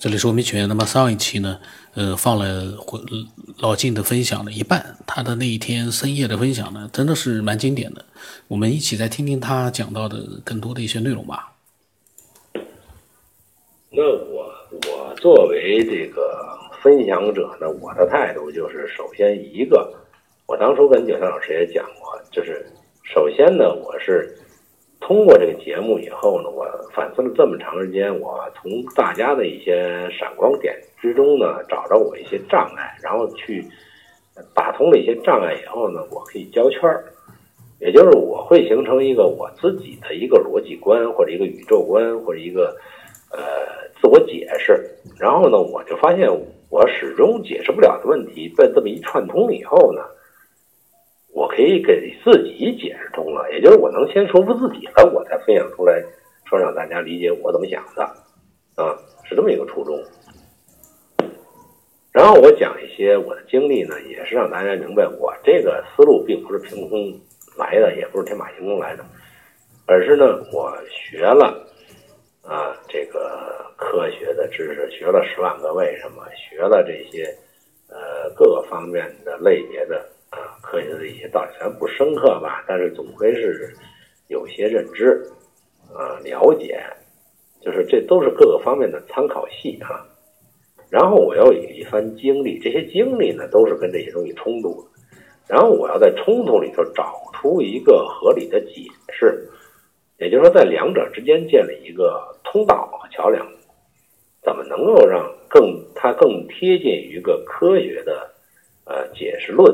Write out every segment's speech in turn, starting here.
这里是文明犬。那么上一期呢，呃，放了老晋的分享的一半，他的那一天深夜的分享呢，真的是蛮经典的。我们一起再听听他讲到的更多的一些内容吧。那我我作为这个分享者呢，我的态度就是，首先一个，我当初跟九三老师也讲过，就是首先呢，我是。通过这个节目以后呢，我反思了这么长时间，我从大家的一些闪光点之中呢，找着我一些障碍，然后去打通了一些障碍以后呢，我可以交圈儿，也就是我会形成一个我自己的一个逻辑观或者一个宇宙观或者一个呃自我解释，然后呢，我就发现我始终解释不了的问题被这么一串通以后呢。我可以给自己解释通了，也就是我能先说服自己了，我才分享出来，说让大家理解我怎么想的，啊，是这么一个初衷。然后我讲一些我的经历呢，也是让大家明白，我这个思路并不是凭空来的，也不是天马行空来的，而是呢，我学了啊这个科学的知识，学了十万个为什么，学了这些呃各个方面的类别的。科学的一些道理虽然不深刻吧，但是总归是有些认知，啊，了解，就是这都是各个方面的参考系啊。然后我要有一番经历，这些经历呢都是跟这些东西冲突的，然后我要在冲突里头找出一个合理的解释，也就是说在两者之间建立一个通道和桥梁，怎么能够让更它更贴近于一个科学的呃解释论？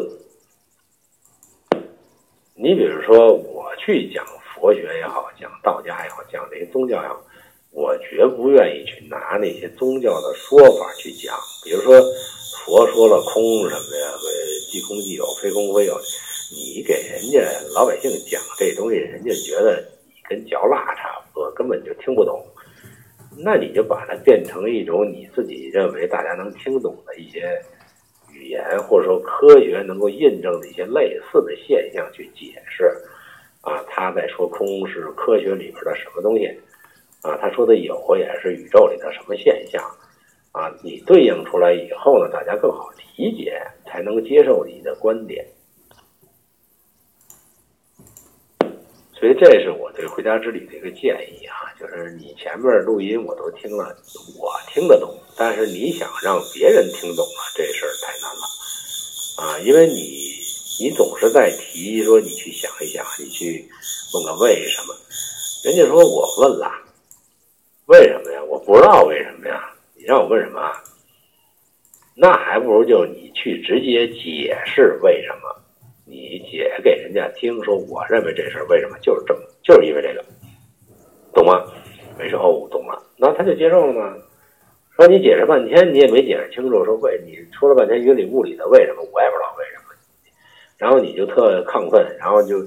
你比如说，我去讲佛学也好，讲道家也好，讲这些宗教也好，我绝不愿意去拿那些宗教的说法去讲。比如说，佛说了空什么呀，呃即空即有，非空非有。你给人家老百姓讲这东西，人家觉得你跟嚼蜡差不多，根本就听不懂。那你就把它变成一种你自己认为大家能听懂的一些。语言或者说科学能够印证的一些类似的现象去解释，啊，他在说空是科学里边的什么东西，啊，他说的有也是宇宙里的什么现象，啊，你对应出来以后呢，大家更好理解，才能接受你的观点。所以这是我对《回家之旅》的一个建议啊，就是你前面录音我都听了，我听得懂，但是你想让别人听懂了，这事儿太难了啊，因为你你总是在提说你去想一想，你去问个为什么，人家说我问了，为什么呀？我不知道为什么呀？你让我问什么？那还不如就你去直接解释为什么。你解给人家听，说我认为这事儿为什么就是这么，就是因为这个，懂吗？没事哦，懂了，那他就接受了吗？说你解释半天，你也没解释清楚，说为你说了半天云里雾里的为什么，我也不知道为什么，然后你就特亢奋，然后就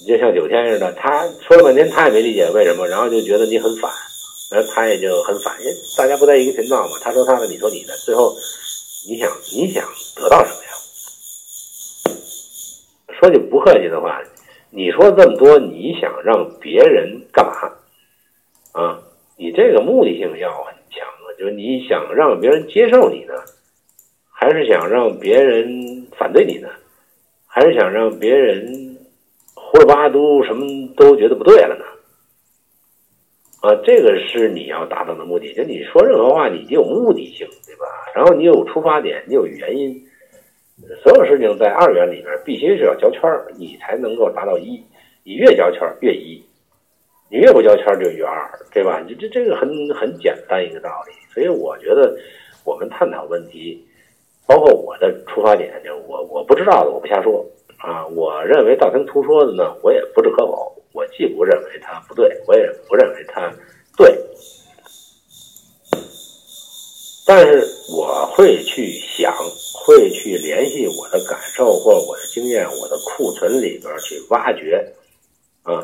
你就像九天似的，他说了半天他也没理解为什么，然后就觉得你很反，然后他也就很反，因为大家不在一个频道嘛，他说他的，你说你的，最后你想你想得到什么呀？说句不客气的话，你说这么多，你想让别人干嘛？啊，你这个目的性要很强啊，就是你想让别人接受你呢，还是想让别人反对你呢？还是想让别人胡里八都什么都觉得不对了呢？啊，这个是你要达到的目的。就你说任何话，你得有目的性，对吧？然后你有出发点，你有原因。所有事情在二元里面必须是要交圈儿，你才能够达到一。你越交圈儿越一，你越不交圈儿就越二，对吧？这这这个很很简单一个道理。所以我觉得我们探讨问题，包括我的出发点，就我我不知道的我不瞎说啊。我认为道听途说的呢，我也不置可否。我既不认为它不对，我也不认为它对。但是我会去想，会去联系我的感受或者我的经验，我的库存里边去挖掘，啊，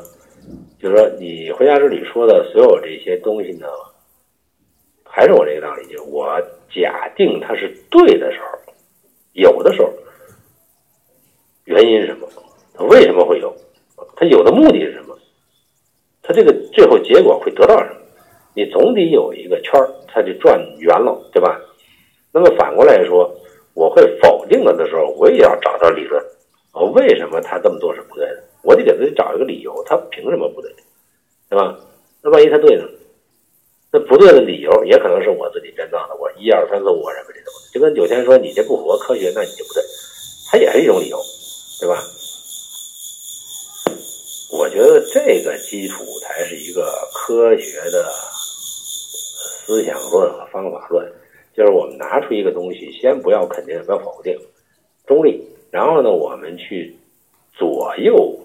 就是说你回家之旅说的所有这些东西呢，还是我这个道理，就我假定它是对的时候，有的时候，原因是什么？它为什么会有？它有的目的是什么？它这个最后结果会得到什么？你总得有一个圈儿。它就转圆了，对吧？那么反过来说，我会否定它的时候，我也要找到理论，我，为什么他这么做是不对的？我得给自己找一个理由，他凭什么不对，对吧？那万一他对呢？那不对的理由也可能是我自己编造的，我一二三四五，我认为这都就跟九天说你这不符合科学，那你就不对，它也是一种理由，对吧？我觉得这个基础才是一个科学的思想论和方法论，就是我们拿出一个东西，先不要肯定，不要否定，中立，然后呢，我们去左右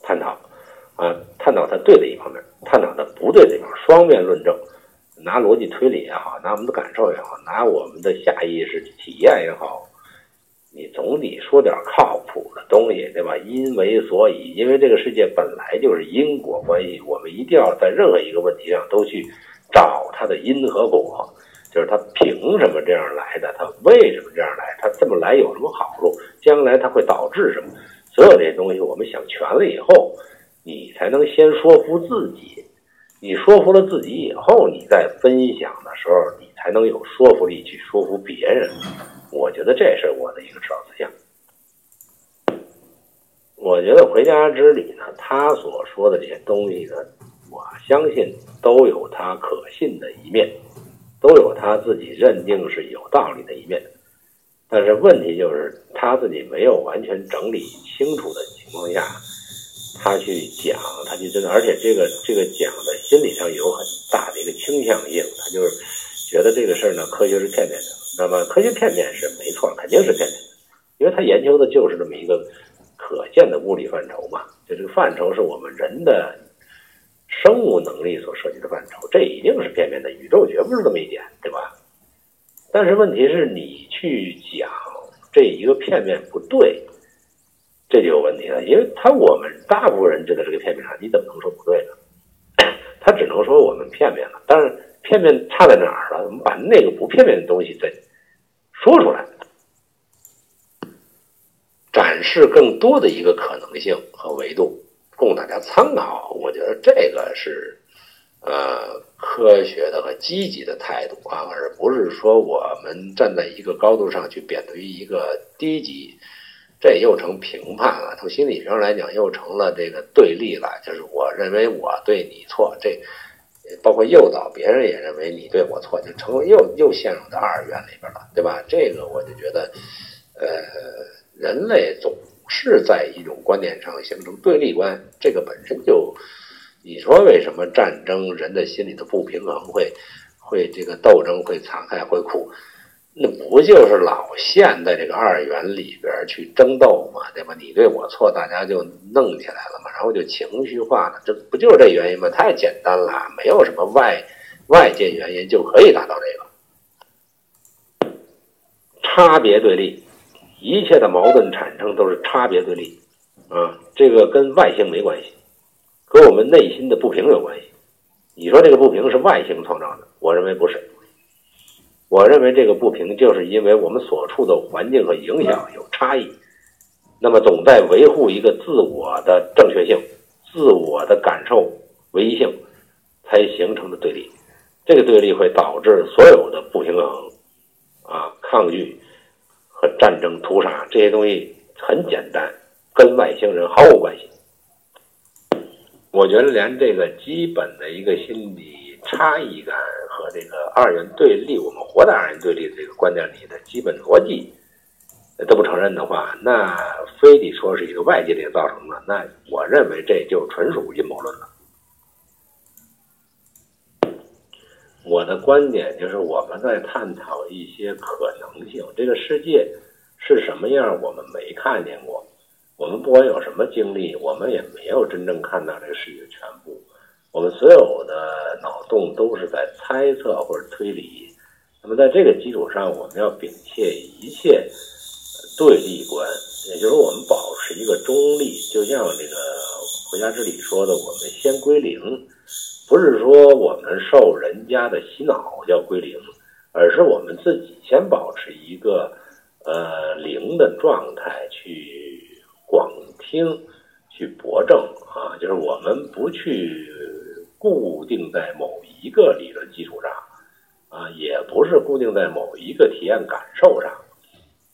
探讨，啊，探讨它对的一方面，探讨它不对的一方，双面论证，拿逻辑推理也好，拿我们的感受也好，拿我们的下意识体验也好。你总得说点靠谱的东西，对吧？因为所以，因为这个世界本来就是因果关系，我们一定要在任何一个问题上都去找它的因和果，就是它凭什么这样来的，它为什么这样来，它这么来有什么好处，将来它会导致什么？所有这些东西，我们想全了以后，你才能先说服自己。你说服了自己以后，你再分享的时候，你才能有说服力去说服别人。我觉得这是我的一个指导思想。我觉得回家之旅呢，他所说的这些东西呢，相信都有他可信的一面，都有他自己认定是有道理的一面。但是问题就是他自己没有完全整理清楚的情况下，他去讲，他就真的，而且这个这个讲的心理上有很大的一个倾向性，他就是觉得这个事儿呢，科学是片面的。那么科学片面是没错，肯定是片面的，因为他研究的就是这么一个可见的物理范畴嘛。就这个范畴是我们人的生物能力所涉及的范畴，这一定是片面的。宇宙绝不是这么一点，对吧？但是问题是你去讲这一个片面不对，这就有问题了。因为他我们大部分人觉得这个片面上，你怎么能说不对呢？他只能说我们片面了，但是片面差在哪儿了？我们把那个不片面的东西再。说出来，展示更多的一个可能性和维度，供大家参考。我觉得这个是呃科学的和积极的态度啊，而不是说我们站在一个高度上去贬低一个低级，这又成评判了。从心理上来讲，又成了这个对立了。就是我认为我对你错，这。包括诱导别人也认为你对我错，就成为又又陷入到二元里边了，对吧？这个我就觉得，呃，人类总是在一种观点上形成对立观，这个本身就，你说为什么战争人的心里的不平衡会会这个斗争会残害会苦？那不就是老陷在这个二元里边去争斗嘛，对吧？你对我错，大家就弄起来了嘛，然后就情绪化了，这不就是这原因吗？太简单了，没有什么外外界原因就可以达到这个差别对立，一切的矛盾产生都是差别对立啊，这个跟外星没关系，和我们内心的不平有关系。你说这个不平是外星创造的，我认为不是。我认为这个不平，就是因为我们所处的环境和影响有差异，那么总在维护一个自我的正确性、自我的感受唯一性，才形成的对立。这个对立会导致所有的不平衡、啊抗拒战争、屠杀这些东西很简单，跟外星人毫无关系。我觉得连这个基本的一个心理。差异感和这个二元对立，我们活在二元对立这个观点里的基本逻辑都不承认的话，那非得说是一个外界力造成的，那我认为这就纯属阴谋论了。我的观点就是，我们在探讨一些可能性，这个世界是什么样，我们没看见过。我们不管有什么经历，我们也没有真正看到这个世界的全部。我们所有的脑洞都是在猜测或者推理，那么在这个基础上，我们要摒弃一切对立观，也就是，我们保持一个中立。就像这个《回家之理》说的，我们先归零，不是说我们受人家的洗脑叫归零，而是我们自己先保持一个呃零的状态去广听、去博证啊，就是我们不去。固定在某一个理论基础上啊，也不是固定在某一个体验感受上，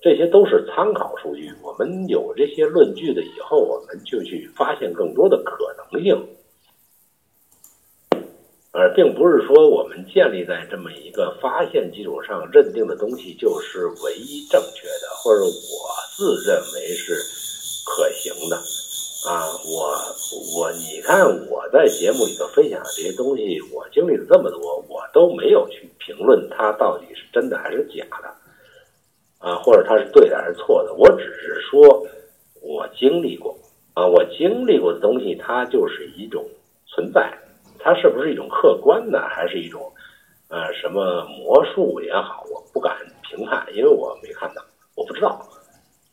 这些都是参考数据。我们有这些论据的以后，我们就去发现更多的可能性。而并不是说我们建立在这么一个发现基础上认定的东西就是唯一正确的，或者我自认为是可行的啊！我我你看我在节目里头分享的这些东西，我经历了这么多，我都没有去评论它到底是真的还是假的啊，或者它是对的还是错的，我只是说我经历过啊，我经历过的东西，它就是一种。是不是一种客观的，还是一种，呃，什么魔术也好，我不敢评判，因为我没看到，我不知道，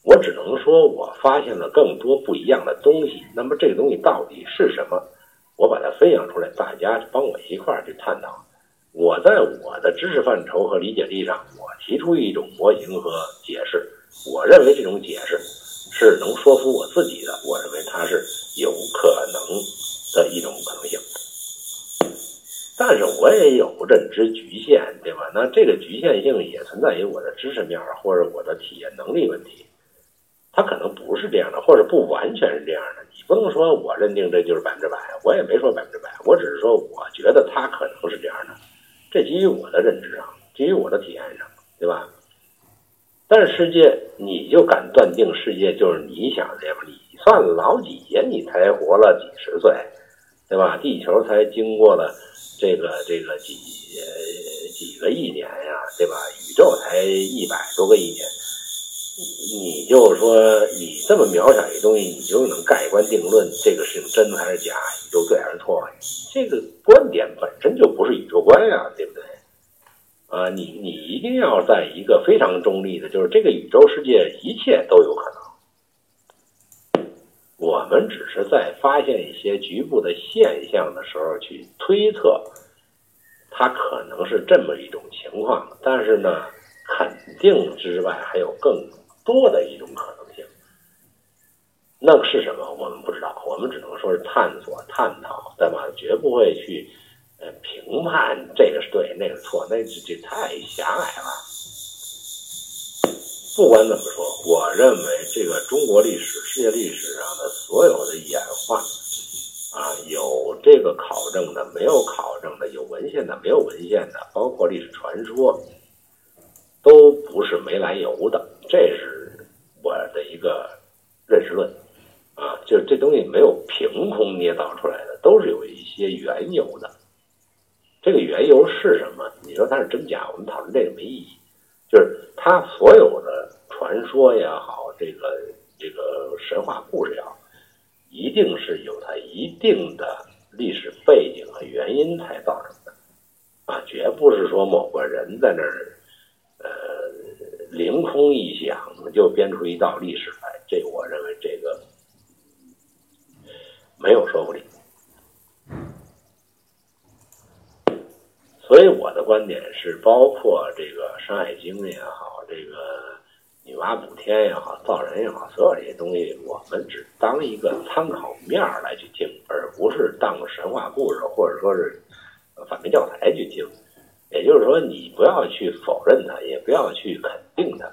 我只能说我发现了更多不一样的东西。那么这个东西到底是什么？我把它分享出来，大家帮我一块儿去探讨。我在我的知识范畴和理解力上，我提出一种模型和解释，我认为这种解释是能说服我自己的，我认为它是有可能的一种可能性。但是我也有认知局限，对吧？那这个局限性也存在于我的知识面或者我的体验能力问题。它可能不是这样的，或者不完全是这样的。你不能说我认定这就是百分之百，我也没说百分之百，我只是说我觉得它可能是这样的。这基于我的认知上，基于我的体验上，对吧？但是世界，你就敢断定世界就是你想这样？你算老几呀？你才活了几十岁，对吧？地球才经过了。这个这个几几个亿年呀，对吧？宇宙才一百多个亿年，你就说你这么渺小一东西，你就能盖棺定论这个事情真还是假？宇宙对还是错？这个观点本身就不是宇宙观呀，对不对？啊，你你一定要在一个非常中立的，就是这个宇宙世界一切都有可能。我们只是在发现一些局部的现象的时候去推测，它可能是这么一种情况。但是呢，肯定之外还有更多的一种可能性。那是什么？我们不知道。我们只能说是探索、探讨，对吧？绝不会去呃评判这个是对，那个错，那这这太狭隘了。不管怎么说，我认为这个中国历史、世界历史上的所有的演化，啊，有这个考证的，没有考证的，有文献的，没有文献的，包括历史传说，都不是没来由的。这是我的一个认识论，啊，就是这东西没有凭空捏造出来的，都是有一些缘由的。这个缘由是什么？你说它是真假？我们讨论这个没意义。就是它所有的传说也好，这个这个神话故事也好，一定是有它一定的历史背景和原因才造成的，啊，绝不是说某个人在那儿，呃，凌空一想就编出一道历史来，这我认为这个没有说服力。所以我的观点是，包括这个《山海经》也好，这个女娲补天也好，造人也好，所有这些东西，我们只当一个参考面来去听，而不是当神话故事或者说是反面教材去听。也就是说，你不要去否认它，也不要去肯定它。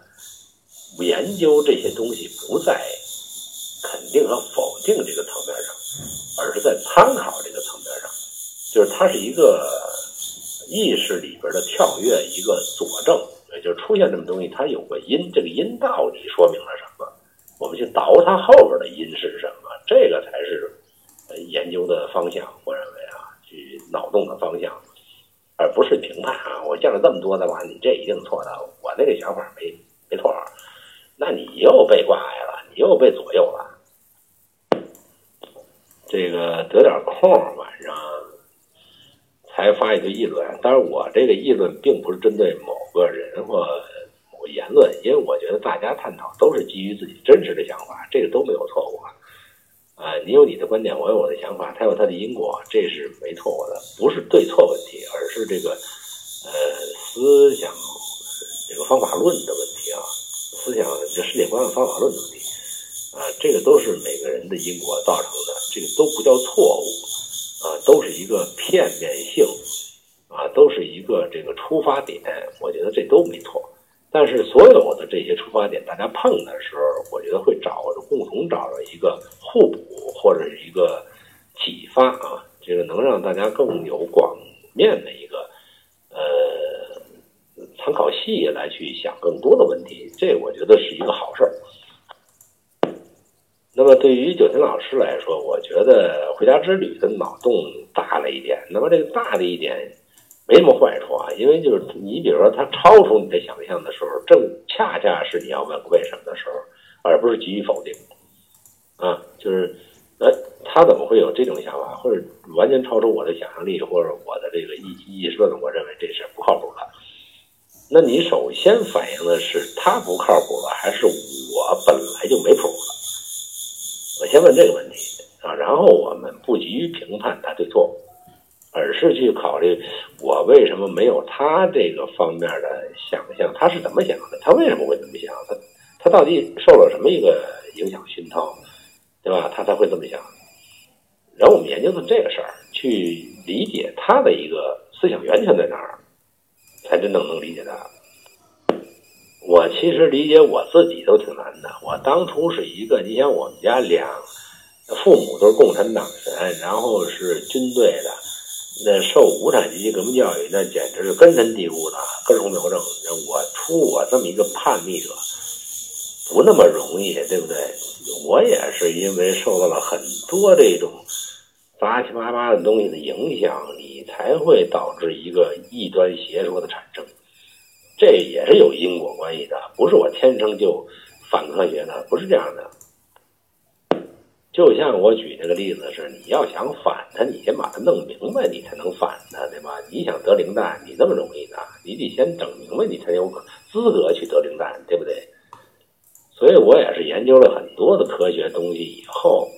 研究这些东西不在肯定和否定这个层面上，而是在参考这个层面上，就是它是一个。意识里边的跳跃，一个佐证，也就出现这么东西，它有个因，这个因到底说明了什么？我们去倒它后边的因是什么？这个才是研究的方向。我认为啊，去脑洞的方向，而不是评判啊。我见了这么多的话，你这一定错的。我那个想法没没错，那你又被挂碍了，你又被左右了。这个得点空，才发一个议论，但是我这个议论并不是针对某个人或某个言论，因为我觉得大家探讨都是基于自己真实的想法，这个都没有错误啊。你有你的观点，我有我的想法，他有他的因果，这是没错误的，不是对错问题，而是这个呃思想这个方法论的问题啊，思想这世界观和方法论的问题啊，这个都是每个人的因果造成的，这个都不叫错误。啊，都是一个片面性，啊，都是一个这个出发点，我觉得这都没错。但是所有的这些出发点，大家碰的时候，我觉得会找着共同找着一个互补或者是一个启发啊，这个能让大家更有广面的一个呃参考系来去想更多的问题，这我觉得是一个好事儿。那么对于九天老师来说，我觉得回家之旅的脑洞大了一点。那么这个大的一点没什么坏处啊，因为就是你比如说它超出你的想象的时候，正恰恰是你要问为什么的时候，而不是急于否定啊。就是哎，他怎么会有这种想法，或者完全超出我的想象力，或者我的这个意意识论？我认为这是不靠谱的。那你首先反映的是他不靠谱了，还是我本来就没谱了？先问这个问题啊，然后我们不急于评判他对错，而是去考虑我为什么没有他这个方面的想象，他是怎么想的，他为什么会这么想，他他到底受了什么一个影响熏陶，对吧？他才会这么想。然后我们研究的这个事儿，去理解他的一个思想源泉在哪儿，才真正能理解他。我其实理解我自己都挺难的。我当初是一个，你想我们家两父母都是共产党员，然后是军队的，那受无产阶级革命教育，那简直是根深蒂固的根红苗正。我出我这么一个叛逆者，不那么容易，对不对？我也是因为受到了很多这种杂七八八的东西的影响，你才会导致一个异端邪说的产生。这也是有因果关系的，不是我天生就反科学的，不是这样的。就像我举这个例子是，你要想反它，你先把它弄明白，你才能反它，对吧？你想得零蛋，你那么容易呢？你得先整明白，你才有资格去得零蛋，对不对？所以我也是研究了很多的科学东西以后，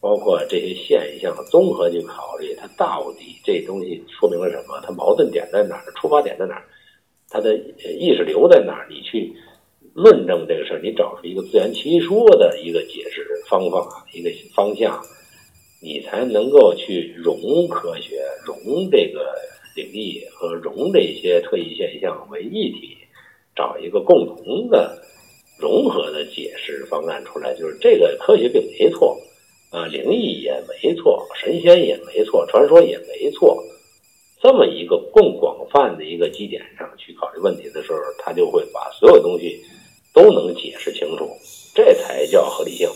包括这些现象，综合去考虑它到底这东西说明了什么，它矛盾点在哪儿，出发点在哪儿。他的意识流在哪儿？你去论证这个事儿，你找出一个自圆其说的一个解释方法、一个方向，你才能够去融科学、融这个领域和融这些特异现象为一体，找一个共同的融合的解释方案出来。就是这个科学并没错啊，灵异也没错，神仙也没错，传说也没错。这么一个更广泛的一个基点上去考虑问题的时候，他就会把所有东西都能解释清楚，这才叫合理性。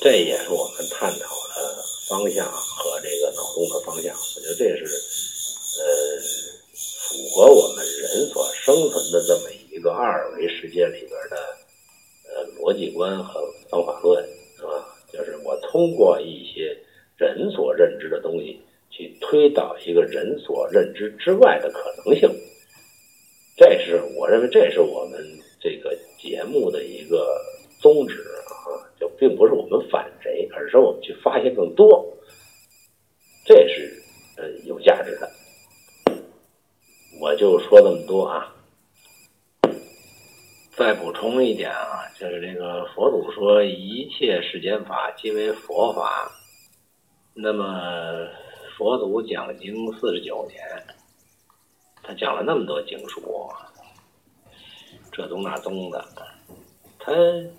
这也是我们探讨的方向和这个脑洞的方向。我觉得这是呃符合我们人所生存的这么一个二维世界里边的呃逻辑观和方法论，是吧？就是我通过一些人所认知的东西。去推导一个人所认知之外的可能性，这是我认为这是我们这个节目的一个宗旨啊，就并不是我们反谁，而是我们去发现更多，这是呃有价值的。我就说这么多啊，再补充一点啊，就是这个佛祖说一切世间法皆为佛法，那么。佛祖讲经四十九年，他讲了那么多经书，这宗那宗的。他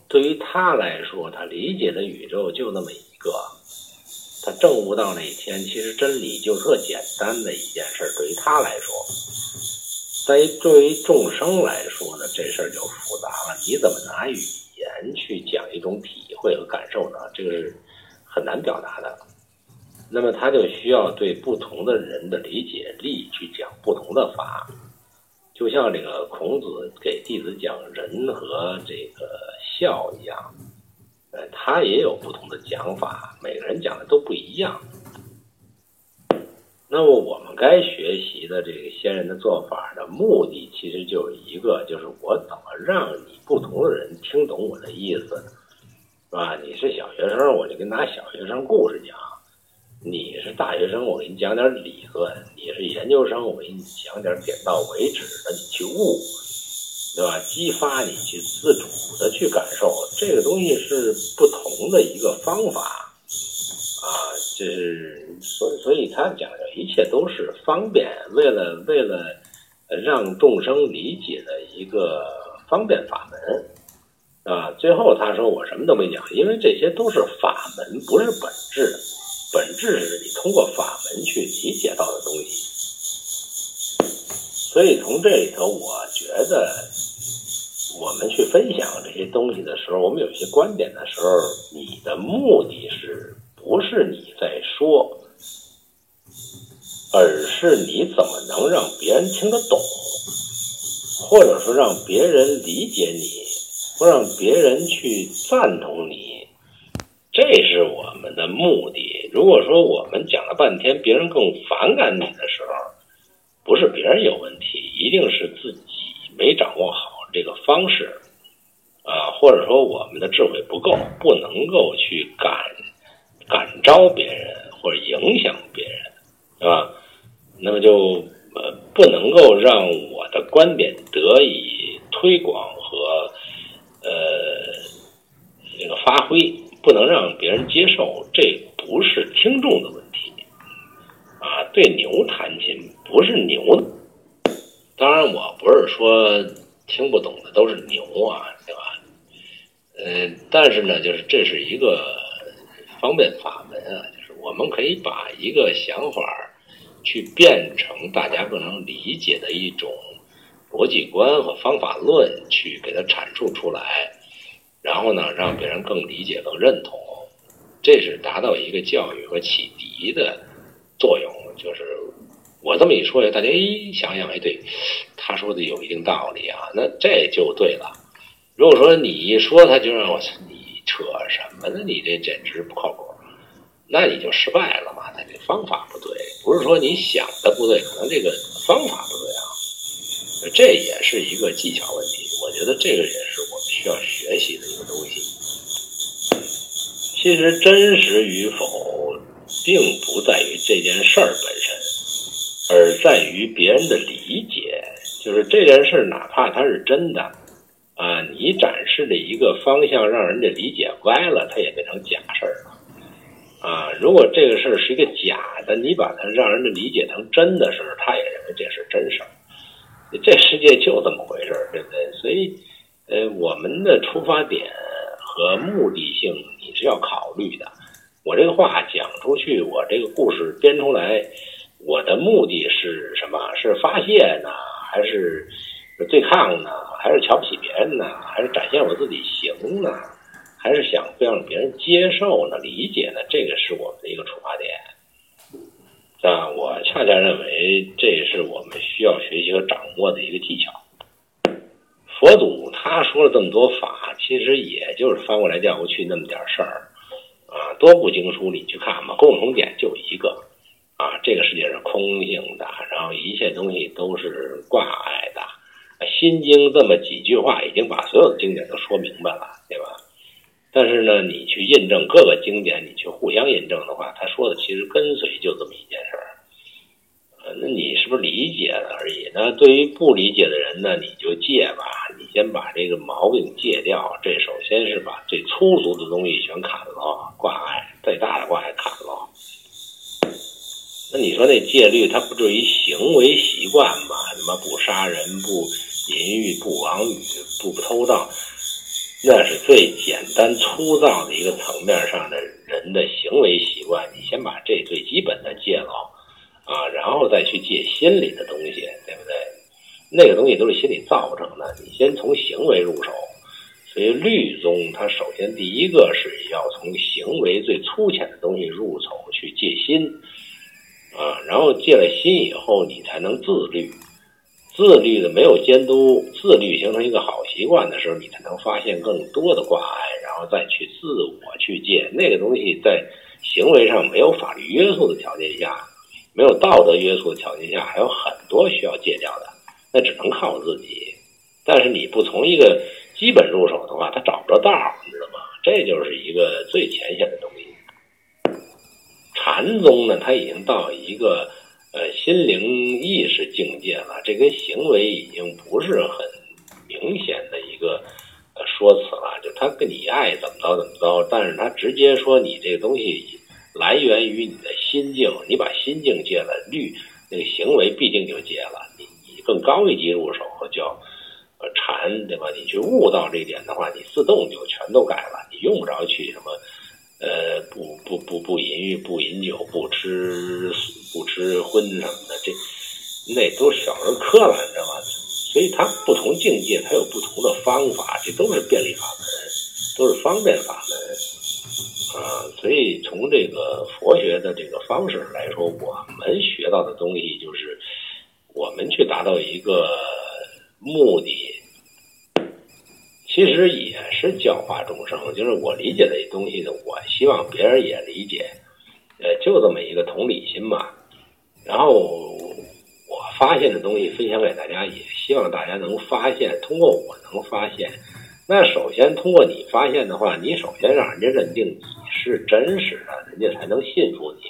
对于他来说，他理解的宇宙就那么一个。他证悟到那一天，其实真理就特简单的一件事。对于他来说，在对于众生来说呢，这事儿就复杂了。你怎么拿语言去讲一种体会和感受呢？这个是很难表达的。那么他就需要对不同的人的理解力去讲不同的法，就像这个孔子给弟子讲仁和这个孝一样，呃，他也有不同的讲法，每个人讲的都不一样。那么我们该学习的这个先人的做法的目的，其实就是一个，就是我怎么让你不同的人听懂我的意思，是吧？你是小学生，我就跟拿小学生故事讲。你是大学生，我给你讲点理论；你是研究生，我给你讲点点到为止的，你去悟，对吧？激发你去自主的去感受，这个东西是不同的一个方法啊。这是所以所以他讲的一切都是方便，为了为了让众生理解的一个方便法门啊。最后他说我什么都没讲，因为这些都是法门，不是本质，本质是你通过法门去理解到的东西。所以从这里头，我觉得我们去分享这些东西的时候，我们有些观点的时候，你的目的是不是你在说，而是你怎么能让别人听得懂，或者说让别人理解你，或让别人去赞同你，这是我们的目的。如果说我们讲了半天，别人更反感你的时候，不是别人有问题，一定是自己没掌握好这个方式，啊，或者说我们的智慧不够，不能够去感感召别人或者影响别人，是吧？那么就呃不能够让我的观点得以推广和呃这个发挥，不能让别人接受，这不是听众的问题。啊，对牛弹琴不是牛，当然我不是说听不懂的都是牛啊，对吧？呃，但是呢，就是这是一个方便法门啊，就是我们可以把一个想法去变成大家更能理解的一种逻辑观和方法论，去给它阐述出来，然后呢，让别人更理解、更认同，这是达到一个教育和启迪的。作用就是我这么一说，大家一想想，哎，对，他说的有一定道理啊，那这就对了。如果说你一说，他就让我，你扯什么呢？你这简直不靠谱，那你就失败了嘛。他这方法不对，不是说你想的不对，可能这个方法不对啊。这也是一个技巧问题，我觉得这个也是要学习的一个东西。其实真实与否。并不在于这件事儿本身，而在于别人的理解。就是这件事，哪怕它是真的，啊，你展示的一个方向让人家理解歪了，它也变成假事儿了。啊，如果这个事儿是一个假的，你把它让人家理解成真的事儿，他也认为这是真事儿。这世界就这么回事儿，对不对？所以，呃，我们的出发点和目的性你是要考虑的。我这个话讲出去，我这个故事编出来，我的目的是什么？是发泄呢，还是对抗呢？还是瞧不起别人呢？还是展现我自己行呢？还是想让别人接受呢、理解呢？这个是我们的一个出发点。啊，我恰恰认为这是我们需要学习和掌握的一个技巧。佛祖他说了这么多法，其实也就是翻过来调过去那么点事儿。啊，多部经书你去看吧，共同点就一个，啊，这个世界是空性的，然后一切东西都是挂碍的。心经这么几句话已经把所有的经典都说明白了，对吧？但是呢，你去印证各个经典，你去互相印证的话，他说的其实跟随就这么一件事儿。那你是不是理解了而已？那对于不理解的人呢，你就戒吧，先把这个毛病戒掉。这首先是把最粗俗的东西全砍了，挂碍再大的挂碍砍了。那你说那戒律，它不就一行为习惯吗？什么不杀人、不淫欲、不妄语、不偷盗，那是最简单粗糙的一个层面上的人的行为习惯。你先把这最基本的戒了。啊，然后再去戒心里的东西，对不对？那个东西都是心理造成的，你先从行为入手。所以律宗它首先第一个是要从行为最粗浅的东西入手去戒心，啊，然后戒了心以后，你才能自律。自律的没有监督，自律形成一个好习惯的时候，你才能发现更多的挂碍，然后再去自我去戒那个东西，在行为上没有法律约束的条件下。没有道德约束的条件下，还有很多需要戒掉的，那只能靠自己。但是你不从一个基本入手的话，他找不着道你知道吗？这就是一个最浅显的东西。禅宗呢，他已经到一个呃心灵意识境界了，这跟行为已经不是很明显的一个说辞了。就他跟你爱怎么着怎么着，但是他直接说你这个东西。来源于你的心境。你把心境戒了，律那个行为必定就戒了。更高一级入手叫呃禅，对吧？你去悟到这一点的话，你自动就全都改了，你用不着去什么呃不不不不淫欲、不饮酒、不吃不吃荤什么的，这那都是小儿科了，你知道吗？所以它不同境界，它有不同的方法，这都是便利法门，都是方便法门啊。所以从这个佛学的这个方式来说，我们学到的东西就是，我们去达到一个目的，其实也是教化众生。就是我理解的东西呢，我希望别人也理解，呃，就这么一个同理心嘛。然后我。发现的东西分享给大家，也希望大家能发现。通过我能发现，那首先通过你发现的话，你首先让人家认定你是真实的，人家才能信服你，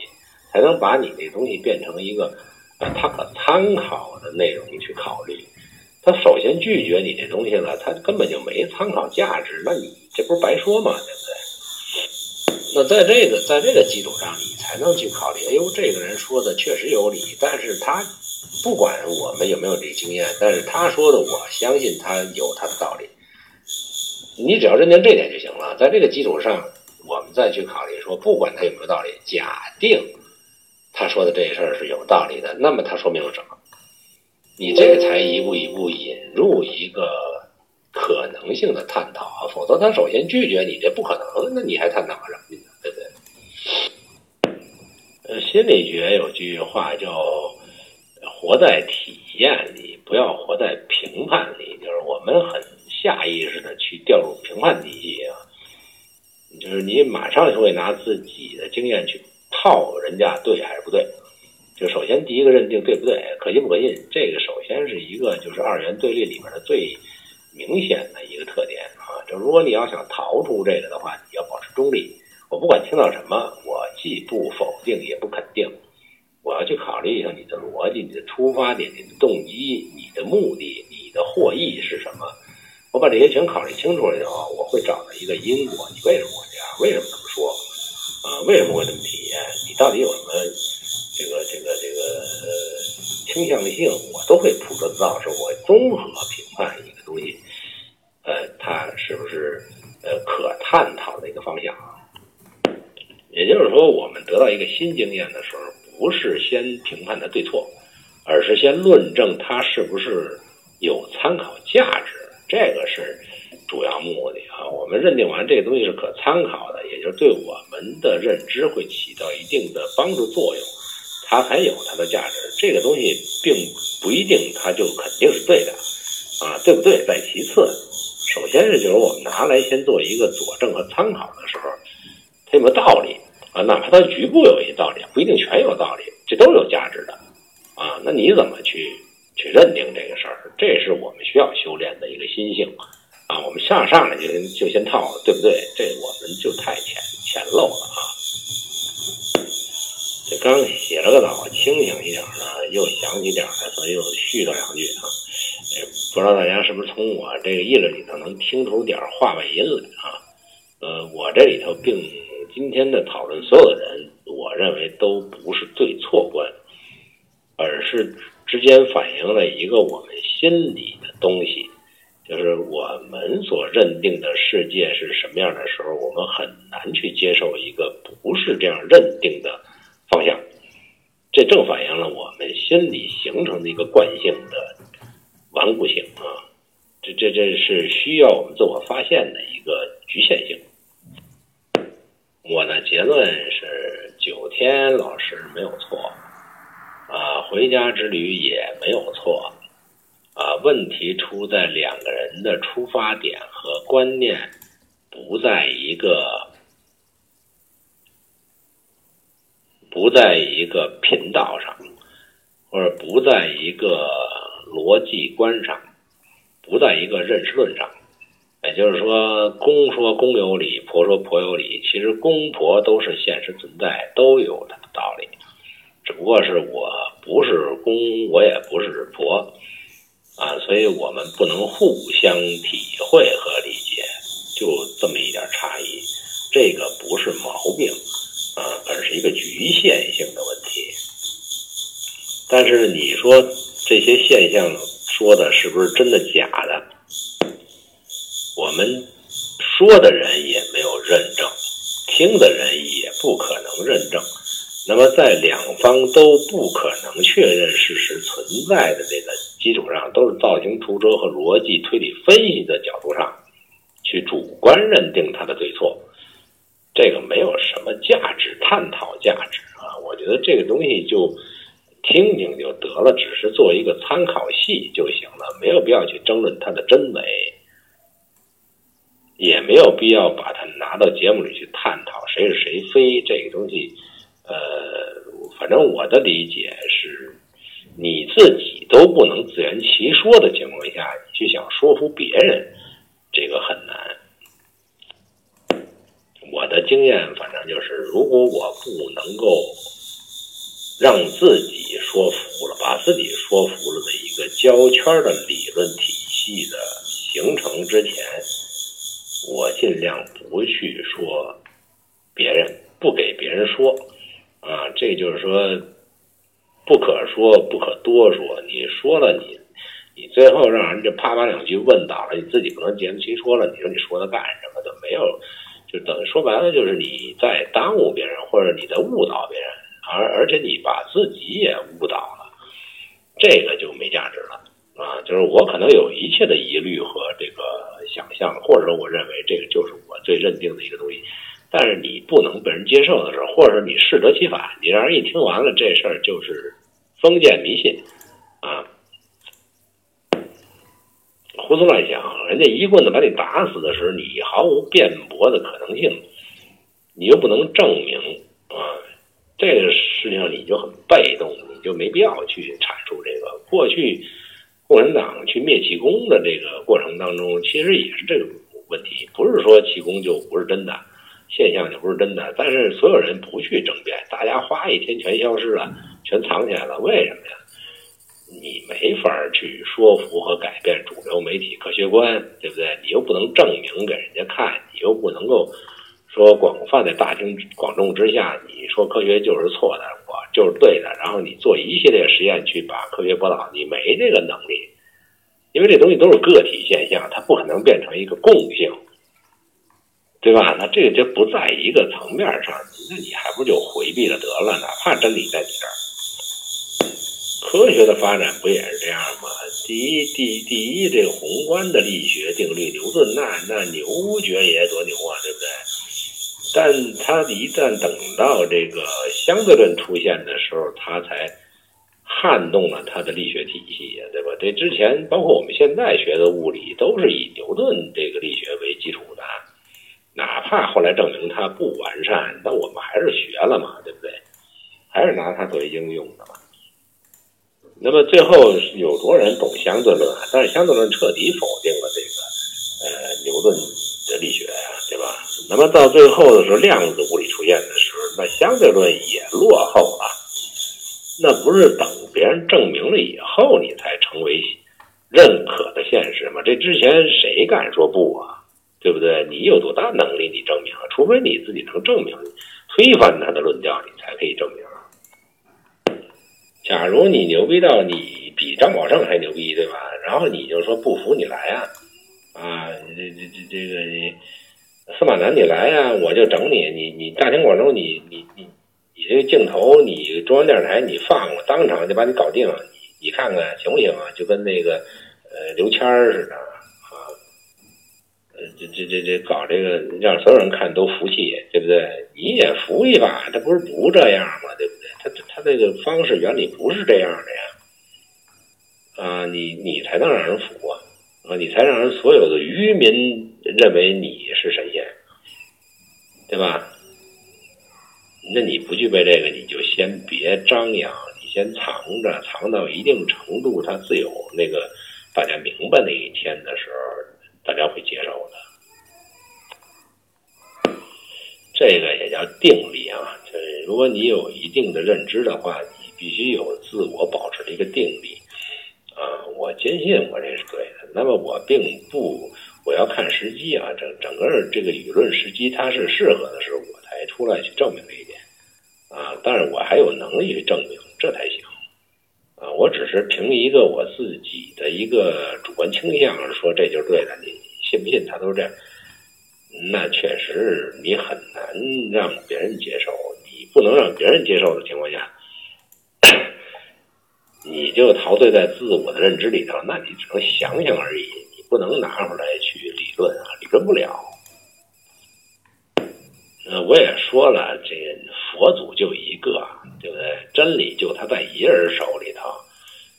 才能把你这东西变成一个他可参考的内容去考虑。他首先拒绝你这东西了，他根本就没参考价值，那你这不是白说吗？对不对？那在这个在这个基础上，你才能去考虑。哎呦，这个人说的确实有理，但是他。不管我们有没有这经验，但是他说的，我相信他有他的道理。你只要认定这点就行了。在这个基础上，我们再去考虑说，不管他有没有道理，假定他说的这事儿是有道理的，那么他说明了什么？你这才一步一步引入一个可能性的探讨啊，否则他首先拒绝你，这不可能，那你还探讨什么呢？对不对？呃，心理学有句话叫。活在体验里，不要活在评判里。就是我们很下意识的去掉入评判体系啊，就是你马上就会拿自己的经验去套人家对还是不对。就首先第一个认定对不对，可信不可信，这个首先是一个就是二元对立里面的最明显的一个特点啊。就如果你要想逃出这个的话，你要保持中立。我不管听到什么，我既不否定也不肯定。我要去考虑一下你的逻辑、你的出发点、你的动机、你的目的、你的获益是什么。我把这些全考虑清楚了以后，我会找到一个因果。你为什么会这样？为什么这么说？啊，为什么会这么体验？你到底有什么这个、这个、这个倾向性？我都会捕捉到，是我综合评判一个东西，呃，它是不是呃可探讨的一个方向啊？也就是说，我们得到一个新经验的时候。不是先评判它对错，而是先论证它是不是有参考价值，这个是主要目的啊。我们认定完这个东西是可参考的，也就是对我们的认知会起到一定的帮助作用，它才有它的价值。这个东西并不一定它就肯定是对的啊，对不对？在其次，首先是就是我们拿来先做一个佐证和参考的时候，它有没有道理？啊，哪怕它局部有一些道理，不一定全有道理，这都有价值的，啊，那你怎么去去认定这个事儿？这是我们需要修炼的一个心性，啊，我们上上来就就先套，对不对？这我们就太浅浅陋了啊！这刚写了个稿，清醒一点呢，又想起点来，所以又续了两句啊。不知道大家是不是从我这个议论里头能听出点话外音来啊？呃，我这里头并。今天的讨论，所有的人，我认为都不是对错观，而是之间反映了一个我们心里的东西，就是我们所认定的世界是什么样的时候，我们很难去接受一个不是这样认定的方向。这正反映了我们心理形成的一个惯性的顽固性啊！这这这是需要我们自我发现的一个局限性。我的结论是，九天老师没有错，啊，回家之旅也没有错，啊，问题出在两个人的出发点和观念不在一个不在一个频道上，或者不在一个逻辑观上，不在一个认识论上。也就是说，公说公有理，婆说婆有理。其实公婆都是现实存在，都有的道理。只不过是我不是公，我也不是婆，啊，所以我们不能互相体会和理解，就这么一点差异。这个不是毛病，啊，而是一个局限性的问题。但是你说这些现象说的是不是真的假的？我们说的人也没有认证，听的人也不可能认证。那么在两方都不可能确认事实存在的这个基础上，都是造型图说和逻辑推理分析的角度上，去主观认定它的对错，这个没有什么价值，探讨价值啊！我觉得这个东西就。听听就得了，只是做一个参考系就行了，没有必要去争论它的真伪，也没有必要把它拿到节目里去探讨谁是谁非。这个东西，呃，反正我的理解是，你自己都不能自圆其说的情况下，你去想说服别人，这个很难。我的经验反正就是，如果我不能够。让自己说服了，把自己说服了的一个胶圈的理论体系的形成之前，我尽量不去说别人，不给别人说啊，这就是说不可说不可多说。你说了，你你最后让人家啪啪两句问倒了，你自己不能言其说了。你说你说他干什么的？没有，就等于说白了，就是你在耽误别人，或者你在误导别人。而而且你把自己也误导了，这个就没价值了啊！就是我可能有一切的疑虑和这个想象，或者我认为这个就是我最认定的一个东西，但是你不能被人接受的时候，或者说你适得其反，你让人一听完了这事儿就是封建迷信啊，胡思乱想，人家一棍子把你打死的时候，你毫无辩驳的可能性，你又不能证明啊。这个事情你就很被动，你就没必要去阐述这个。过去共产党去灭气功的这个过程当中，其实也是这个问题，不是说气功就不是真的，现象就不是真的。但是所有人不去争辩，大家哗一天全消失了，全藏起来了，为什么呀？你没法去说服和改变主流媒体科学观，对不对？你又不能证明给人家看，你又不能够。说广泛的大庭广众之下，你说科学就是错的，我就是对的，然后你做一系列实验去把科学驳倒，你没这个能力，因为这东西都是个体现象，它不可能变成一个共性，对吧？那这个就不在一个层面上，那你还不就回避了得了？哪怕真理在你这儿，科学的发展不也是这样吗？第一，第第一，这个宏观的力学定律，牛顿那那牛爵爷多牛啊，对不对？但他一旦等到这个相对论出现的时候，他才撼动了他的力学体系呀，对吧？这之前包括我们现在学的物理，都是以牛顿这个力学为基础的，哪怕后来证明它不完善，但我们还是学了嘛，对不对？还是拿它作为应用的嘛。那么最后有多少人懂相对论？但是相对论彻底否定了这个呃牛顿的力学呀，对吧？那么到最后的时候，量子物理出现的时候，那相对论也落后了。那不是等别人证明了以后，你才成为认可的现实吗？这之前谁敢说不啊？对不对？你有多大能力，你证明？除非你自己能证明，推翻他的论调，你才可以证明。假如你牛逼到你比张宝胜还牛逼，对吧？然后你就说不服你来啊，啊，这这这这个你。司马南，你来啊，我就整你。你你大庭广众，你你你你这镜头，你中央电视台你放，我当场就把你搞定。你你看看行不行啊？就跟那个呃刘谦儿似的，这这这这搞这个让所有人看都服气，对不对？你也服一把，他不是不这样吗？对不对？他他这个方式原理不是这样的呀，啊，你你才能让人服啊。啊，你才让人所有的愚民认为你是神仙，对吧？那你不具备这个，你就先别张扬，你先藏着，藏到一定程度，他自有那个大家明白那一天的时候，大家会接受的。这个也叫定力啊，就是如果你有一定的认知的话，你必须有自我保持的一个定力。啊，我坚信我这是对的。那么我并不，我要看时机啊，整整个这个舆论时机它是适合的时候，我才出来去证明这一点。啊，但是我还有能力去证明，这才行。我只是凭一个我自己的一个主观倾向说这就是对的，你信不信他都是这样？那确实你很难让别人接受，你不能让别人接受的情况下，你就陶醉在自我的认知里头，那你只能想想而已，你不能拿出来去理论啊，理论不了。呃，我也说了，这佛祖就一个，对不对？真理就他在一人手里头，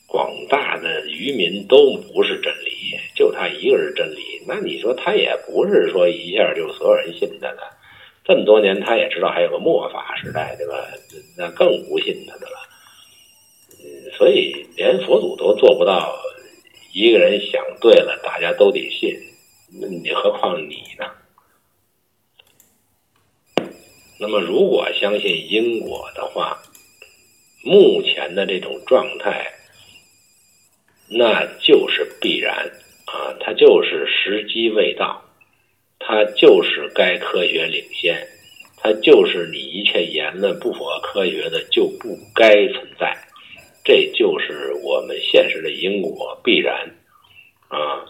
广大的渔民都不是真理，就他一个人真理。那你说他也不是说一下就所有人信他的，这么多年他也知道还有个末法时代，对吧？那更不信他的了。嗯，所以连佛祖都做不到，一个人想对了，大家都得信，那你何况你呢？那么，如果相信因果的话，目前的这种状态，那就是必然啊，它就是时机未到，它就是该科学领先，它就是你一切言论不符合科学的就不该存在，这就是我们现实的因果必然啊。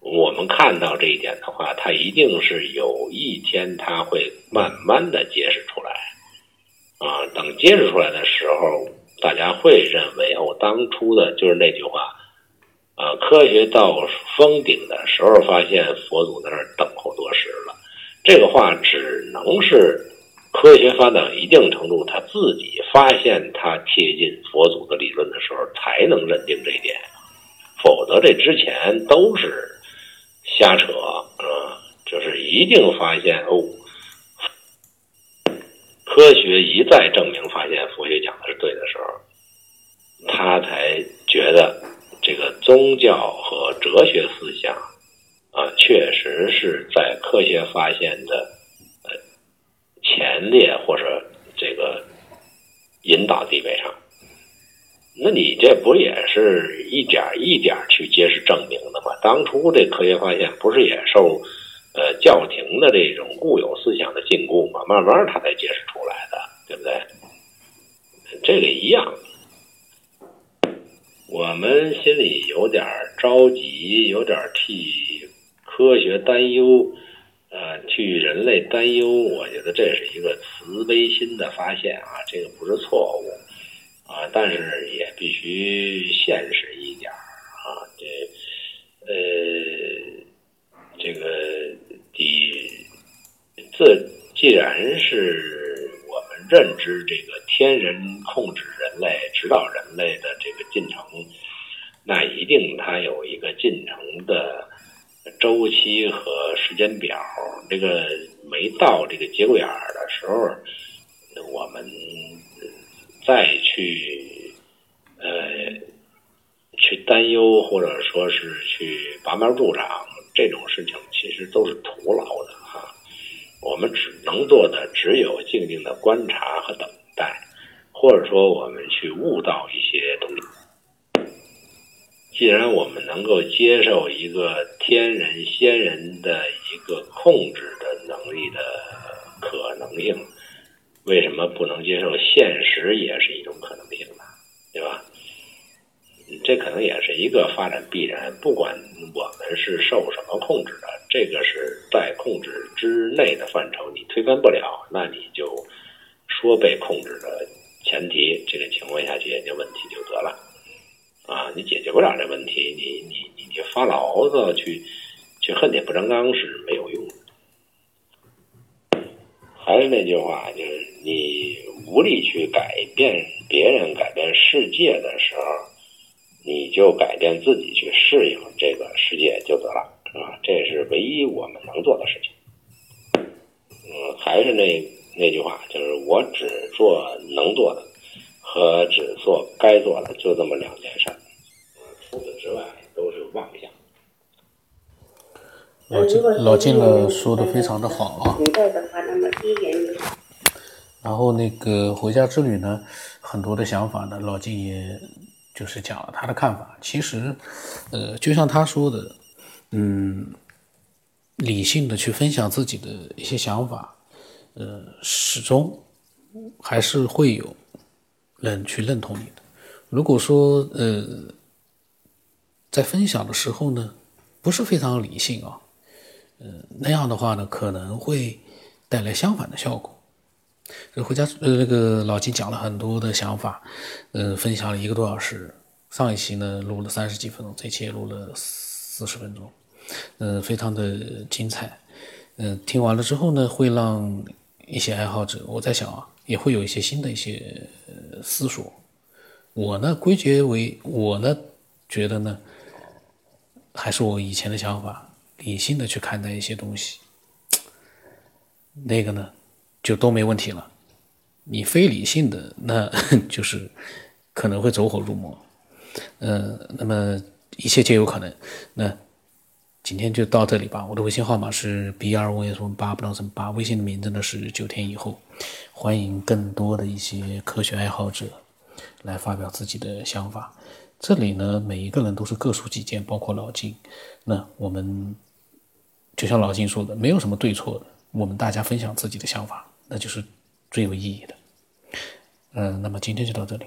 我们看到这一点的话，它一定是有一天它会慢慢的揭示出来，啊，等揭示出来的时候，大家会认为我当初的就是那句话，啊，科学到峰顶的时候，发现佛祖在那儿等候多时了。这个话只能是科学发展一定程度，他自己发现他贴近佛祖的理论的时候，才能认定这一点，否则这之前都是。瞎扯啊！就是一定发现哦，科学一再证明发现佛学讲的是对的时候，他才觉得这个宗教和哲学思想啊，确实是在科学发现的呃前列或者这个引导地位上。那你这不也是一点一点去揭示证明的吗？当初这科学发现不是也受呃教廷的这种固有思想的禁锢吗？慢慢他才揭示，这个一样，我们心里有点着急，有点替科学担忧，呃，替人类担忧。我觉得这是一个慈悲心的发现啊，这个不是错误。啊，但是也必须现实一点啊！这，呃，这个第，这既然是我们认知这个天人控制人类、指导人类的这个进程，那一定它有一个进程的周期和时间表。这个没到这个节骨眼儿的时候，我们。再去，呃，去担忧或者说是去拔苗助长这种事情，其实都是徒劳的哈。我们只能做的只有静静的观察和等待，或者说我们去悟到一些东西。既然我们能够接受一个天人仙人的一个控制的能力的可能性。为什么不能接受现实也是一种可能性呢？对吧？这可能也是一个发展必然。不管我们是受什么控制的，这个是在控制之内的范畴，你推翻不了，那你就说被控制的前提，这个情况下去解决问题就得了。啊，你解决不了这问题，你你你你发牢骚去去恨铁不成钢是没有用的。还是那句话，就是你无力去改变别人、改变世界的时候，你就改变自己，去适应这个世界就得了，啊？这是唯一我们能做的事情。嗯，还是那那句话，就是我只做能做的，和只做该做的，就这么两件事。除此之外，都是妄想。老金，老金呢说的非常的好啊。然后那个回家之旅呢，很多的想法呢，老金也就是讲了他的看法。其实，呃，就像他说的，嗯，理性的去分享自己的一些想法，呃，始终还是会有人去认同你的。如果说呃，在分享的时候呢，不是非常理性啊，呃，那样的话呢，可能会带来相反的效果。回家呃，那个老金讲了很多的想法，嗯，分享了一个多小时。上一期呢录了三十几分钟，这期也录了四十分钟，嗯，非常的精彩。嗯，听完了之后呢，会让一些爱好者，我在想啊，也会有一些新的一些思索。我呢归结为，我呢觉得呢，还是我以前的想法，理性的去看待一些东西，那个呢就都没问题了。你非理性的，那 就是可能会走火入魔。呃，那么一切皆有可能。那今天就到这里吧。我的微信号码是 b 二五 s 八不知道什么八，微信的名字呢是九天以后。欢迎更多的一些科学爱好者来发表自己的想法。这里呢，每一个人都是各抒己见，包括老金。那我们就像老金说的，没有什么对错的，我们大家分享自己的想法，那就是最有意义的。嗯，那么今天就到这里。